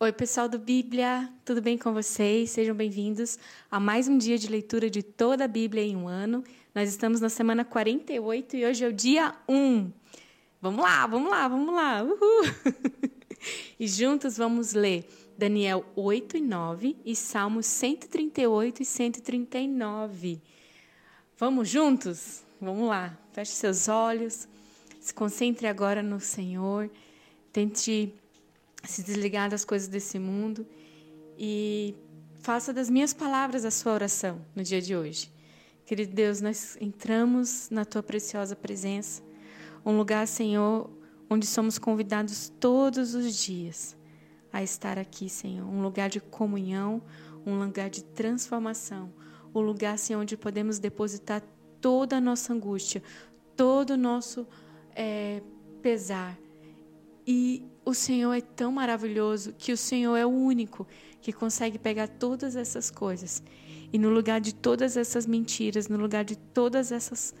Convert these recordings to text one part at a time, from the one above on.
Oi, pessoal do Bíblia, tudo bem com vocês? Sejam bem-vindos a mais um dia de leitura de toda a Bíblia em um ano. Nós estamos na semana 48 e hoje é o dia 1. Vamos lá, vamos lá, vamos lá. Uhul. e juntos vamos ler Daniel 8 e 9 e Salmos 138 e 139. Vamos juntos? Vamos lá. Feche seus olhos. Se concentre agora no Senhor. Tente se desligar das coisas desse mundo e faça das minhas palavras a sua oração no dia de hoje. Querido Deus, nós entramos na tua preciosa presença, um lugar, Senhor, onde somos convidados todos os dias a estar aqui, Senhor, um lugar de comunhão, um lugar de transformação, um lugar, Senhor, onde podemos depositar toda a nossa angústia, todo o nosso é, pesar e o Senhor é tão maravilhoso que o Senhor é o único que consegue pegar todas essas coisas e no lugar de todas essas mentiras, no lugar de todas essas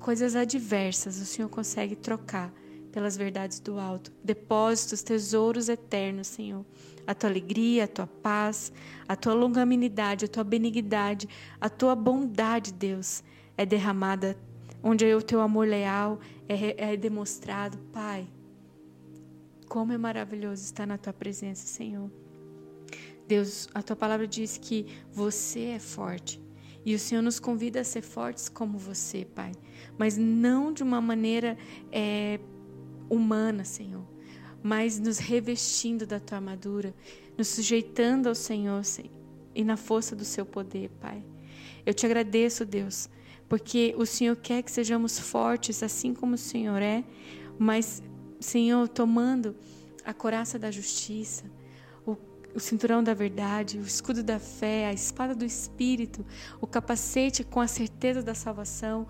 coisas adversas, o Senhor consegue trocar pelas verdades do alto, depósitos, tesouros eternos, Senhor. A tua alegria, a tua paz, a tua longanimidade, a tua benignidade, a tua bondade, Deus, é derramada onde o teu amor leal é, é demonstrado, Pai. Como é maravilhoso estar na tua presença, Senhor. Deus, a tua palavra diz que você é forte. E o Senhor nos convida a ser fortes como você, Pai. Mas não de uma maneira é, humana, Senhor. Mas nos revestindo da tua armadura, nos sujeitando ao Senhor Senhor, e na força do seu poder, Pai. Eu te agradeço, Deus, porque o Senhor quer que sejamos fortes assim como o Senhor é, mas Senhor, tomando a coraça da justiça, o, o cinturão da verdade, o escudo da fé, a espada do Espírito, o capacete com a certeza da salvação,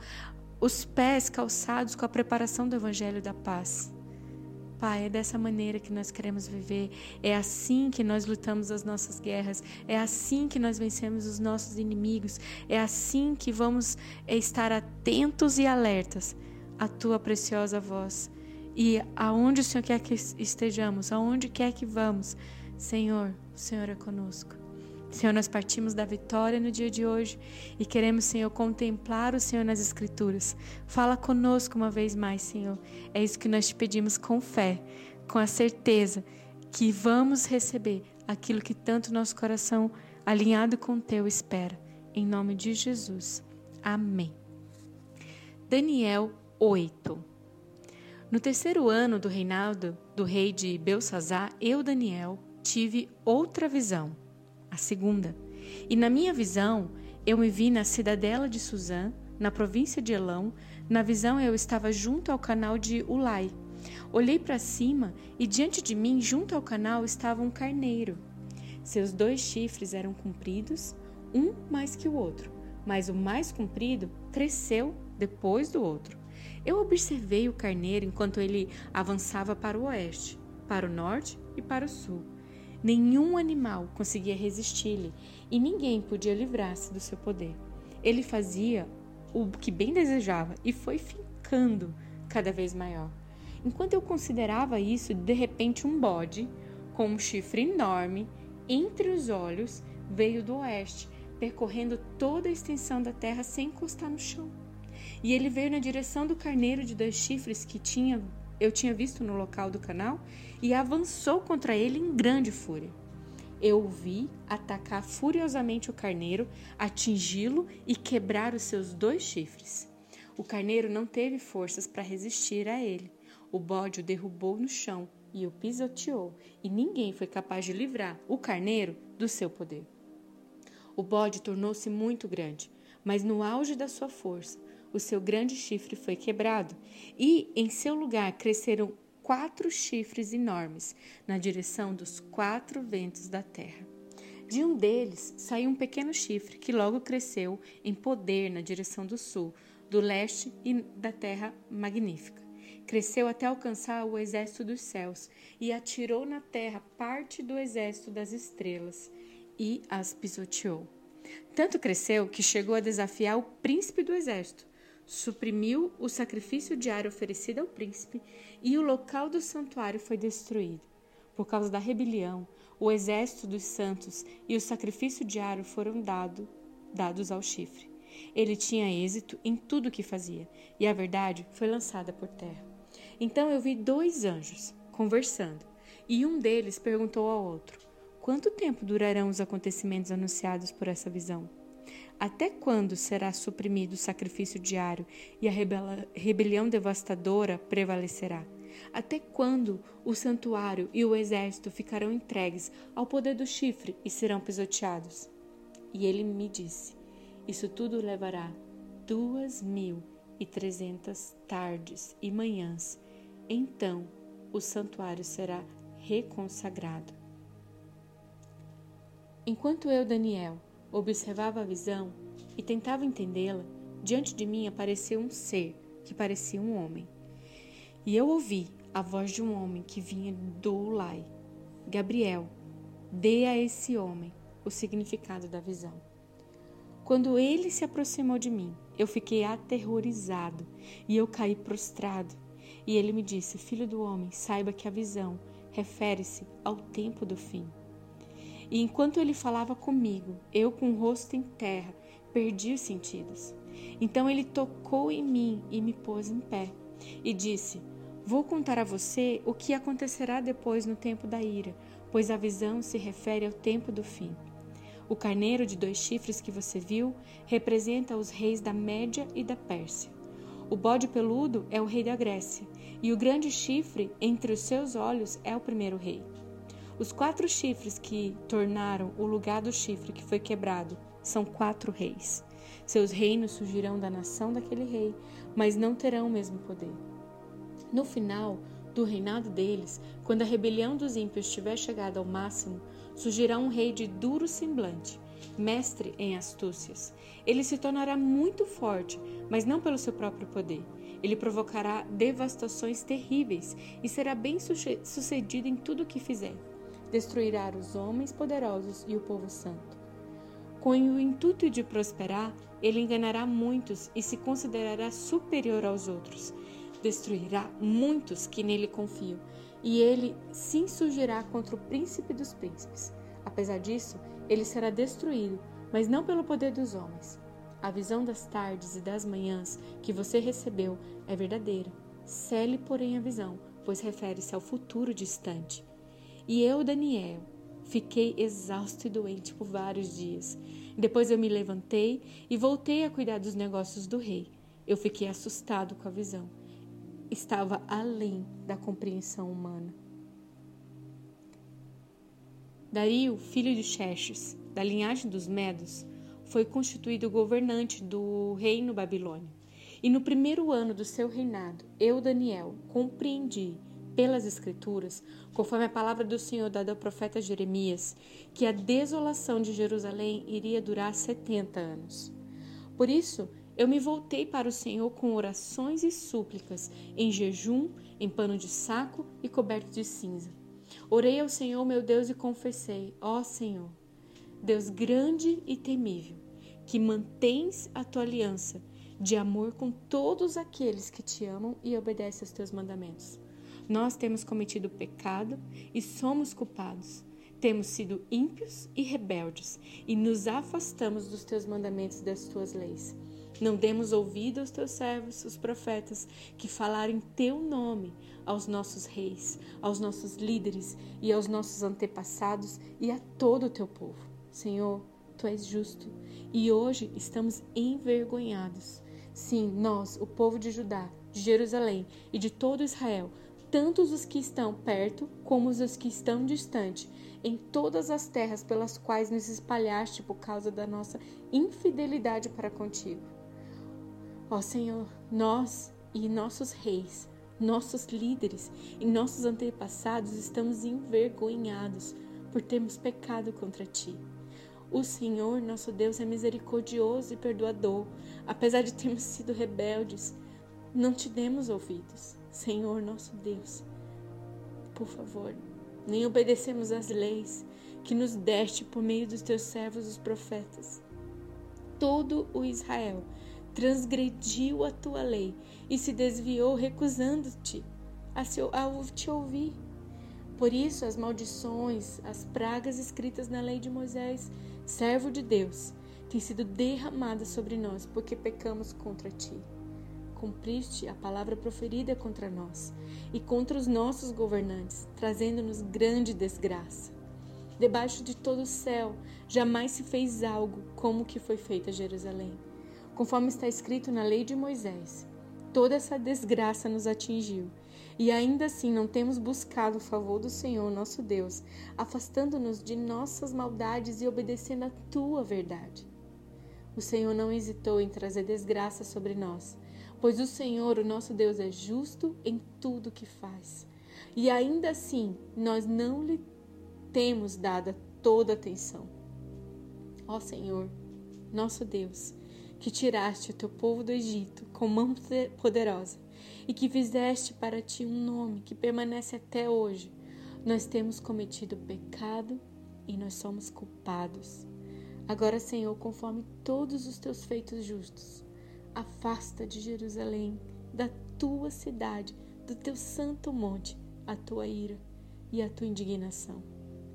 os pés calçados com a preparação do Evangelho da paz. Pai, é dessa maneira que nós queremos viver, é assim que nós lutamos as nossas guerras, é assim que nós vencemos os nossos inimigos, é assim que vamos estar atentos e alertas à tua preciosa voz e aonde o Senhor quer que estejamos, aonde quer que vamos, Senhor, o Senhor é conosco. Senhor, nós partimos da vitória no dia de hoje e queremos, Senhor, contemplar o Senhor nas Escrituras. Fala conosco uma vez mais, Senhor. É isso que nós te pedimos com fé, com a certeza que vamos receber aquilo que tanto nosso coração, alinhado com o teu, espera. Em nome de Jesus. Amém. Daniel 8. No terceiro ano do reinado do rei de Belsazar, eu, Daniel, tive outra visão, a segunda. E na minha visão, eu me vi na cidadela de Suzã, na província de Elão. Na visão, eu estava junto ao canal de Ulai. Olhei para cima e diante de mim, junto ao canal, estava um carneiro. Seus dois chifres eram compridos, um mais que o outro, mas o mais comprido cresceu depois do outro. Eu observei o carneiro enquanto ele avançava para o oeste, para o norte e para o sul. Nenhum animal conseguia resistir-lhe e ninguém podia livrar-se do seu poder. Ele fazia o que bem desejava e foi ficando cada vez maior. Enquanto eu considerava isso, de repente um bode, com um chifre enorme, entre os olhos, veio do oeste, percorrendo toda a extensão da terra sem encostar no chão. E ele veio na direção do carneiro de dois chifres que tinha, eu tinha visto no local do canal e avançou contra ele em grande fúria. Eu o vi atacar furiosamente o carneiro, atingi-lo e quebrar os seus dois chifres. O carneiro não teve forças para resistir a ele. O bode o derrubou no chão e o pisoteou, e ninguém foi capaz de livrar o carneiro do seu poder. O bode tornou-se muito grande, mas no auge da sua força, o seu grande chifre foi quebrado, e em seu lugar cresceram quatro chifres enormes na direção dos quatro ventos da terra. De um deles saiu um pequeno chifre que logo cresceu em poder na direção do sul, do leste e da terra magnífica. Cresceu até alcançar o exército dos céus e atirou na terra parte do exército das estrelas e as pisoteou. Tanto cresceu que chegou a desafiar o príncipe do exército, suprimiu o sacrifício diário oferecido ao príncipe e o local do santuário foi destruído. por causa da rebelião, o exército dos santos e o sacrifício diário foram dado, dados ao chifre. Ele tinha êxito em tudo o que fazia, e a verdade foi lançada por terra. Então eu vi dois anjos conversando, e um deles perguntou ao outro: Quanto tempo durarão os acontecimentos anunciados por essa visão? Até quando será suprimido o sacrifício diário e a rebelião devastadora prevalecerá? Até quando o santuário e o exército ficarão entregues ao poder do chifre e serão pisoteados? E ele me disse: Isso tudo levará duas mil e trezentas tardes e manhãs. Então o santuário será reconsagrado. Enquanto eu, Daniel, observava a visão e tentava entendê-la, diante de mim apareceu um ser que parecia um homem. E eu ouvi a voz de um homem que vinha do Ulai. Gabriel, dê a esse homem o significado da visão. Quando ele se aproximou de mim, eu fiquei aterrorizado e eu caí prostrado. E ele me disse: Filho do homem, saiba que a visão refere-se ao tempo do fim. E enquanto ele falava comigo, eu com o rosto em terra, perdi os sentidos. Então ele tocou em mim e me pôs em pé e disse: Vou contar a você o que acontecerá depois no tempo da ira, pois a visão se refere ao tempo do fim. O carneiro de dois chifres que você viu representa os reis da Média e da Pérsia. O bode peludo é o rei da Grécia, e o grande chifre entre os seus olhos é o primeiro rei. Os quatro chifres que tornaram o lugar do chifre que foi quebrado são quatro reis. Seus reinos surgirão da nação daquele rei, mas não terão o mesmo poder. No final do reinado deles, quando a rebelião dos ímpios tiver chegado ao máximo, surgirá um rei de duro semblante, mestre em astúcias. Ele se tornará muito forte, mas não pelo seu próprio poder. Ele provocará devastações terríveis e será bem sucedido em tudo o que fizer. Destruirá os homens poderosos e o povo santo. Com o intuito de prosperar, ele enganará muitos e se considerará superior aos outros destruirá muitos que nele confiam, e ele se insurgirá contra o príncipe dos príncipes. Apesar disso, ele será destruído, mas não pelo poder dos homens. A visão das tardes e das manhãs que você recebeu é verdadeira. Cele, porém, a visão, pois refere-se ao futuro distante. E eu, Daniel, fiquei exausto e doente por vários dias. Depois eu me levantei e voltei a cuidar dos negócios do rei. Eu fiquei assustado com a visão estava além da compreensão humana. Dario, filho de Xerxes, da linhagem dos Medos, foi constituído governante do reino babilônio. E no primeiro ano do seu reinado, eu, Daniel, compreendi pelas Escrituras, conforme a palavra do Senhor dada ao profeta Jeremias, que a desolação de Jerusalém iria durar setenta anos. Por isso, eu me voltei para o Senhor com orações e súplicas, em jejum, em pano de saco e coberto de cinza. Orei ao Senhor meu Deus e confessei: Ó Senhor, Deus grande e temível, que mantens a tua aliança de amor com todos aqueles que te amam e obedecem aos teus mandamentos. Nós temos cometido pecado e somos culpados. Temos sido ímpios e rebeldes e nos afastamos dos teus mandamentos e das tuas leis. Não demos ouvido aos teus servos, os profetas, que falaram em teu nome aos nossos reis, aos nossos líderes e aos nossos antepassados e a todo o teu povo. Senhor, tu és justo e hoje estamos envergonhados. Sim, nós, o povo de Judá, de Jerusalém e de todo Israel, tantos os que estão perto como os que estão distante, em todas as terras pelas quais nos espalhaste por causa da nossa infidelidade para contigo. Ó Senhor, nós e nossos reis, nossos líderes e nossos antepassados estamos envergonhados por termos pecado contra ti. O Senhor, nosso Deus, é misericordioso e perdoador, apesar de termos sido rebeldes. Não te demos ouvidos, Senhor, nosso Deus. Por favor, nem obedecemos às leis que nos deste por meio dos teus servos, os profetas. Todo o Israel transgrediu a tua lei e se desviou, recusando-te a, te ouvir. Por isso, as maldições, as pragas escritas na lei de Moisés, servo de Deus, têm sido derramadas sobre nós, porque pecamos contra ti. Cumpriste a palavra proferida contra nós e contra os nossos governantes, trazendo-nos grande desgraça. Debaixo de todo o céu, jamais se fez algo como o que foi feito a Jerusalém. Conforme está escrito na lei de Moisés, toda essa desgraça nos atingiu e ainda assim não temos buscado o favor do Senhor nosso Deus, afastando-nos de nossas maldades e obedecendo a tua verdade. O Senhor não hesitou em trazer desgraça sobre nós, pois o Senhor, o nosso Deus, é justo em tudo que faz. E ainda assim, nós não lhe temos dado toda atenção. Ó Senhor, nosso Deus, que tiraste o teu povo do Egito com mão poderosa e que fizeste para ti um nome que permanece até hoje, nós temos cometido pecado e nós somos culpados. Agora, Senhor, conforme todos os teus feitos justos, afasta de Jerusalém, da tua cidade, do teu santo monte, a tua ira e a tua indignação.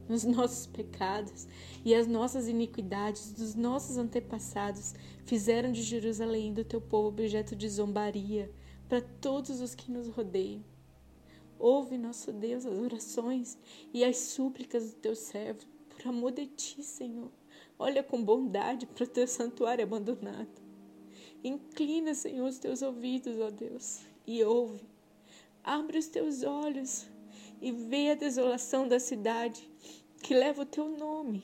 Os nossos pecados e as nossas iniquidades dos nossos antepassados fizeram de Jerusalém do teu povo objeto de zombaria para todos os que nos rodeiam. Ouve, nosso Deus, as orações e as súplicas do teu servo, por amor de ti, Senhor. Olha com bondade para o teu santuário abandonado. Inclina, Senhor, os teus ouvidos, ó Deus, e ouve. Abre os teus olhos e vê a desolação da cidade que leva o teu nome.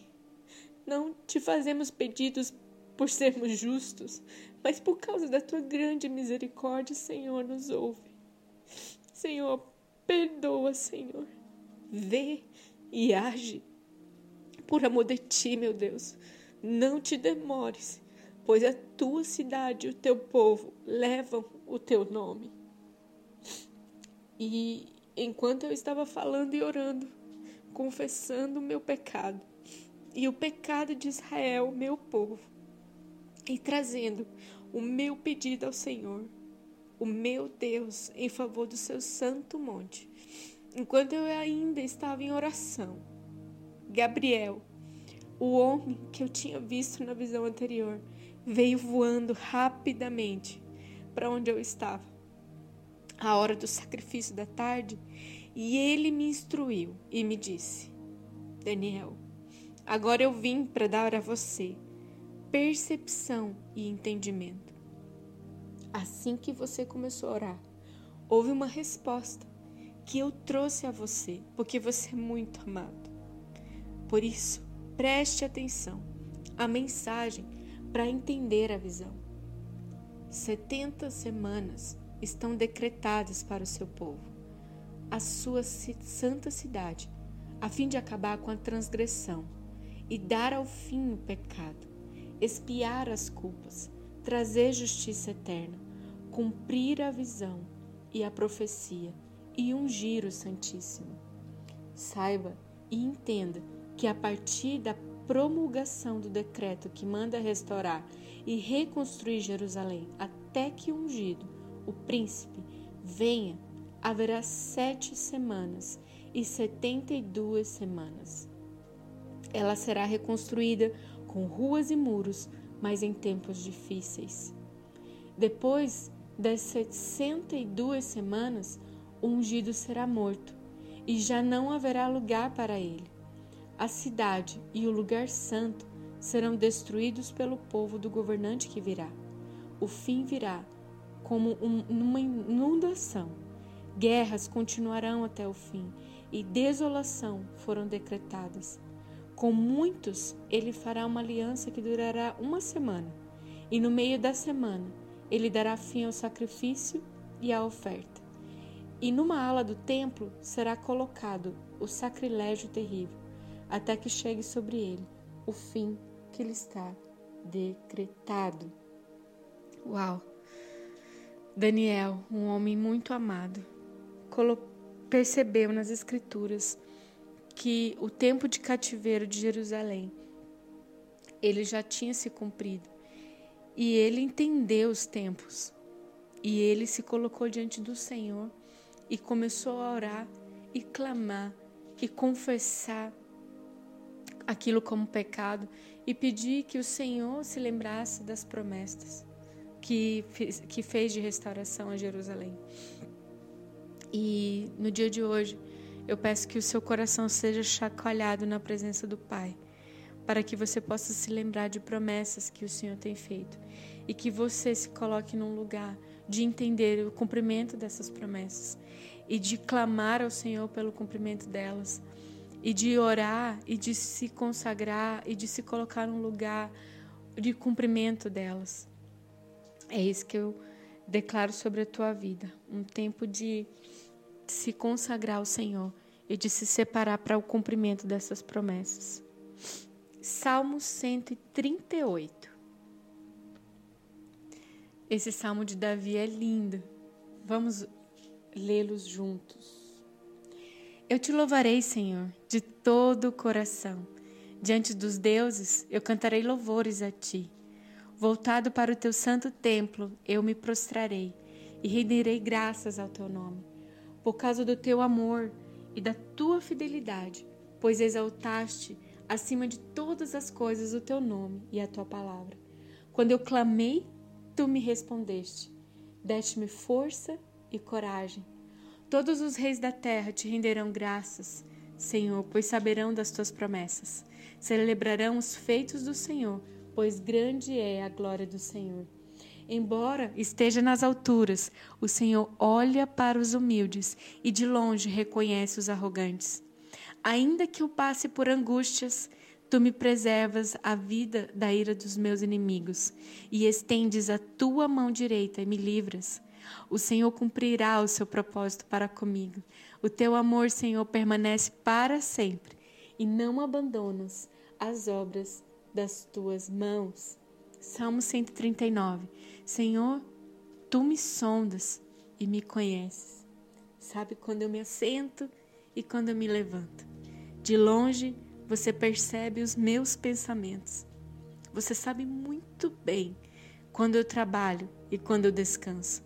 Não te fazemos pedidos por sermos justos, mas por causa da tua grande misericórdia, Senhor, nos ouve. Senhor, perdoa, Senhor. Vê e age. Por amor de ti, meu Deus, não te demores, pois a tua cidade e o teu povo levam o teu nome. E enquanto eu estava falando e orando, confessando o meu pecado e o pecado de Israel, meu povo, e trazendo o meu pedido ao Senhor, o meu Deus, em favor do seu santo monte. Enquanto eu ainda estava em oração, Gabriel, o homem que eu tinha visto na visão anterior, veio voando rapidamente para onde eu estava. A hora do sacrifício da tarde, e ele me instruiu e me disse: Daniel, agora eu vim para dar a você percepção e entendimento. Assim que você começou a orar, houve uma resposta que eu trouxe a você, porque você é muito amado. Por isso, preste atenção à mensagem para entender a visão. 70 semanas estão decretadas para o seu povo, a sua santa cidade, a fim de acabar com a transgressão e dar ao fim o pecado expiar as culpas, trazer justiça eterna, cumprir a visão e a profecia e ungir o Santíssimo. Saiba e entenda que a partir da promulgação do decreto que manda restaurar e reconstruir Jerusalém até que o ungido, o príncipe, venha, haverá sete semanas e setenta e duas semanas. Ela será reconstruída com ruas e muros, mas em tempos difíceis. Depois das 62 semanas, o ungido será morto, e já não haverá lugar para ele. A cidade e o lugar santo serão destruídos pelo povo do governante que virá. O fim virá como um, uma inundação. Guerras continuarão até o fim, e desolação foram decretadas. Com muitos ele fará uma aliança que durará uma semana, e no meio da semana ele dará fim ao sacrifício e à oferta. E numa ala do templo será colocado o sacrilégio terrível, até que chegue sobre ele o fim que lhe está decretado. Uau! Daniel, um homem muito amado, percebeu nas Escrituras que o tempo de cativeiro de Jerusalém ele já tinha se cumprido e ele entendeu os tempos e ele se colocou diante do Senhor e começou a orar e clamar que confessar aquilo como pecado e pedir que o Senhor se lembrasse das promessas que, que fez de restauração a Jerusalém. E no dia de hoje, eu peço que o seu coração seja chacoalhado na presença do Pai, para que você possa se lembrar de promessas que o Senhor tem feito e que você se coloque num lugar de entender o cumprimento dessas promessas e de clamar ao Senhor pelo cumprimento delas e de orar e de se consagrar e de se colocar num lugar de cumprimento delas. É isso que eu declaro sobre a tua vida, um tempo de se consagrar ao Senhor e de se separar para o cumprimento dessas promessas. Salmo 138. Esse salmo de Davi é lindo. Vamos lê-los juntos. Eu te louvarei, Senhor, de todo o coração. Diante dos deuses, eu cantarei louvores a ti. Voltado para o teu santo templo, eu me prostrarei e renderei graças ao teu nome, por causa do teu amor e da tua fidelidade, pois exaltaste acima de todas as coisas o teu nome e a tua palavra. Quando eu clamei, tu me respondeste. Deste-me força e coragem Todos os reis da terra te renderão graças, Senhor, pois saberão das tuas promessas. Celebrarão os feitos do Senhor, pois grande é a glória do Senhor. Embora esteja nas alturas, o Senhor olha para os humildes e de longe reconhece os arrogantes. Ainda que eu passe por angústias, tu me preservas a vida da ira dos meus inimigos e estendes a tua mão direita e me livras. O Senhor cumprirá o seu propósito para comigo. O teu amor, Senhor, permanece para sempre e não abandonas as obras das tuas mãos. Salmo 139. Senhor, tu me sondas e me conheces. Sabe quando eu me assento e quando eu me levanto. De longe você percebe os meus pensamentos. Você sabe muito bem quando eu trabalho e quando eu descanso.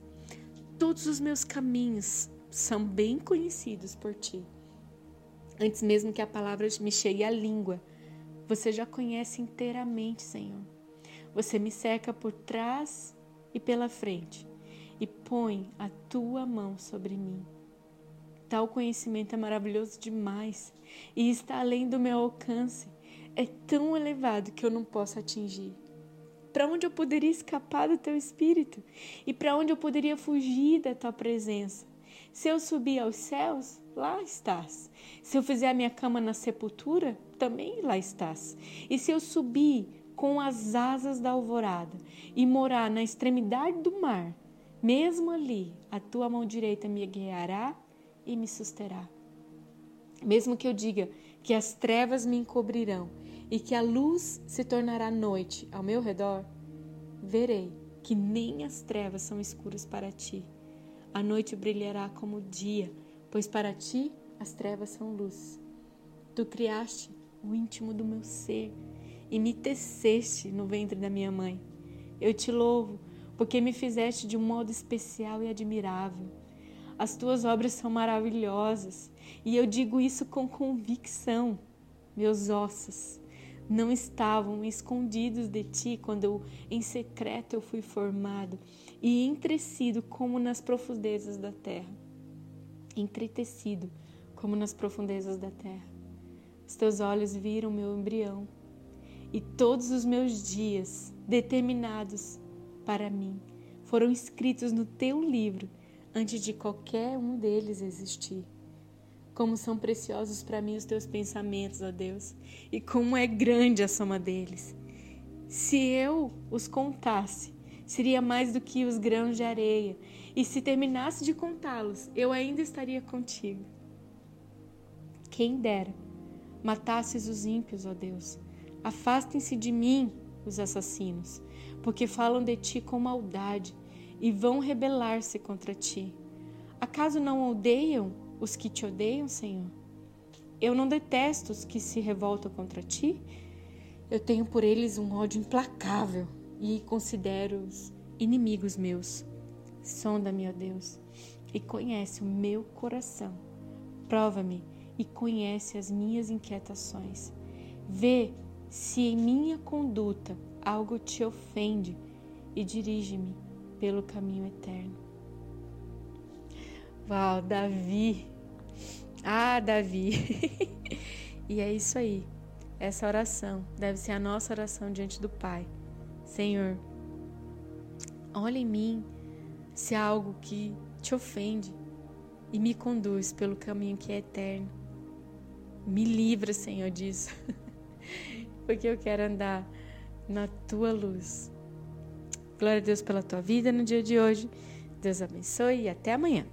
Todos os meus caminhos são bem conhecidos por ti. Antes mesmo que a palavra me chegue à língua, você já conhece inteiramente, Senhor. Você me cerca por trás e pela frente e põe a tua mão sobre mim. Tal conhecimento é maravilhoso demais e está além do meu alcance. É tão elevado que eu não posso atingir. Para onde eu poderia escapar do teu espírito? E para onde eu poderia fugir da tua presença? Se eu subir aos céus, lá estás. Se eu fizer a minha cama na sepultura, também lá estás. E se eu subir com as asas da alvorada e morar na extremidade do mar, mesmo ali, a tua mão direita me guiará e me susterá. Mesmo que eu diga que as trevas me encobrirão e que a luz se tornará noite ao meu redor, verei que nem as trevas são escuras para ti. A noite brilhará como o dia, pois para ti as trevas são luz. Tu criaste o íntimo do meu ser e me teceste no ventre da minha mãe. Eu te louvo, porque me fizeste de um modo especial e admirável. As tuas obras são maravilhosas, e eu digo isso com convicção. Meus ossos não estavam escondidos de ti quando em secreto eu fui formado e entretecido como nas profundezas da terra. Entretecido como nas profundezas da terra. Os teus olhos viram meu embrião e todos os meus dias determinados para mim foram escritos no teu livro antes de qualquer um deles existir. Como são preciosos para mim os teus pensamentos, ó Deus, e como é grande a soma deles. Se eu os contasse, seria mais do que os grãos de areia, e se terminasse de contá-los, eu ainda estaria contigo. Quem dera matasses os ímpios, ó Deus. Afastem-se de mim os assassinos, porque falam de ti com maldade e vão rebelar-se contra ti. Acaso não odeiam os que te odeiam, Senhor? Eu não detesto os que se revoltam contra ti. Eu tenho por eles um ódio implacável e considero-os inimigos meus. Sonda-me, ó Deus, e conhece o meu coração. Prova-me e conhece as minhas inquietações. Vê se em minha conduta algo te ofende e dirige-me pelo caminho eterno. Uau, Davi! Ah, Davi! e é isso aí. Essa oração deve ser a nossa oração diante do Pai. Senhor, olha em mim se há algo que te ofende e me conduz pelo caminho que é eterno. Me livra, Senhor, disso, porque eu quero andar na tua luz. Glória a Deus pela tua vida no dia de hoje. Deus abençoe e até amanhã.